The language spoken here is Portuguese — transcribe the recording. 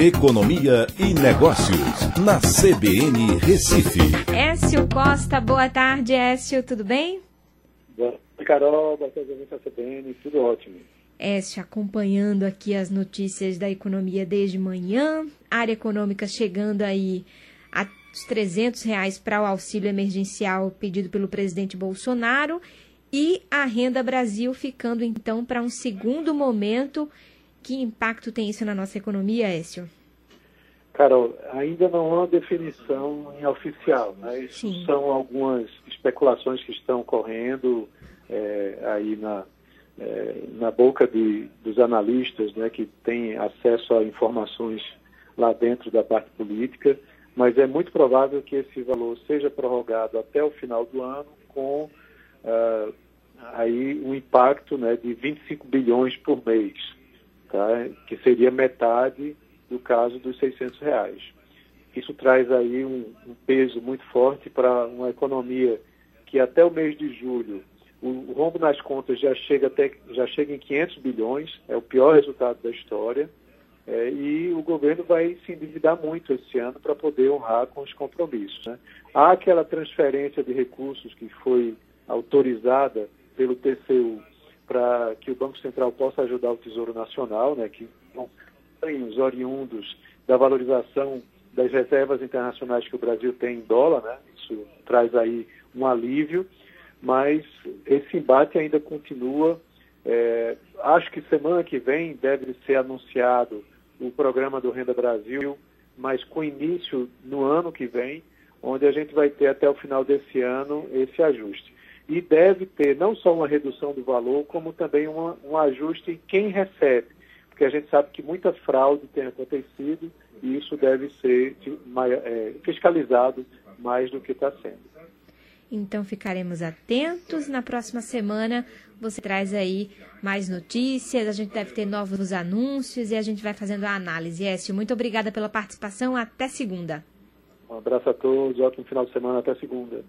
Economia e Negócios, na CBN Recife. Écio Costa, boa tarde, Écio, tudo bem? Boa tarde, Carol, boa tarde, da CBN, tudo ótimo. Écio, acompanhando aqui as notícias da economia desde manhã, área econômica chegando aí a os 300 reais para o auxílio emergencial pedido pelo presidente Bolsonaro e a Renda Brasil ficando então para um segundo momento. Que impacto tem isso na nossa economia, Écio? Carol, ainda não há uma definição oficial, né? Isso Sim. são algumas especulações que estão correndo é, aí na, é, na boca de, dos analistas, né, que têm acesso a informações lá dentro da parte política, mas é muito provável que esse valor seja prorrogado até o final do ano com uh, aí um impacto né, de 25 bilhões por mês, tá? que seria metade do caso dos 600 reais. Isso traz aí um, um peso muito forte para uma economia que até o mês de julho o, o rombo nas contas já chega até já chega em 500 bilhões, é o pior resultado da história. É, e o governo vai se endividar muito esse ano para poder honrar com os compromissos. Né? Há aquela transferência de recursos que foi autorizada pelo TCU para que o Banco Central possa ajudar o Tesouro Nacional, né, que são ganhos oriundos da valorização das reservas internacionais que o Brasil tem em dólar, né? isso traz aí um alívio, mas esse embate ainda continua. É, acho que semana que vem deve ser anunciado o programa do Renda Brasil, mas com início no ano que vem, onde a gente vai ter até o final desse ano esse ajuste. E deve ter não só uma redução do valor, como também uma, um ajuste em quem recebe, porque a gente sabe que muita fraude tem acontecido e isso deve ser é, fiscalizado mais do que está sendo. Então ficaremos atentos. Na próxima semana você traz aí mais notícias, a gente deve ter novos anúncios e a gente vai fazendo a análise. Écio, muito obrigada pela participação. Até segunda. Um abraço a todos, ótimo final de semana, até segunda.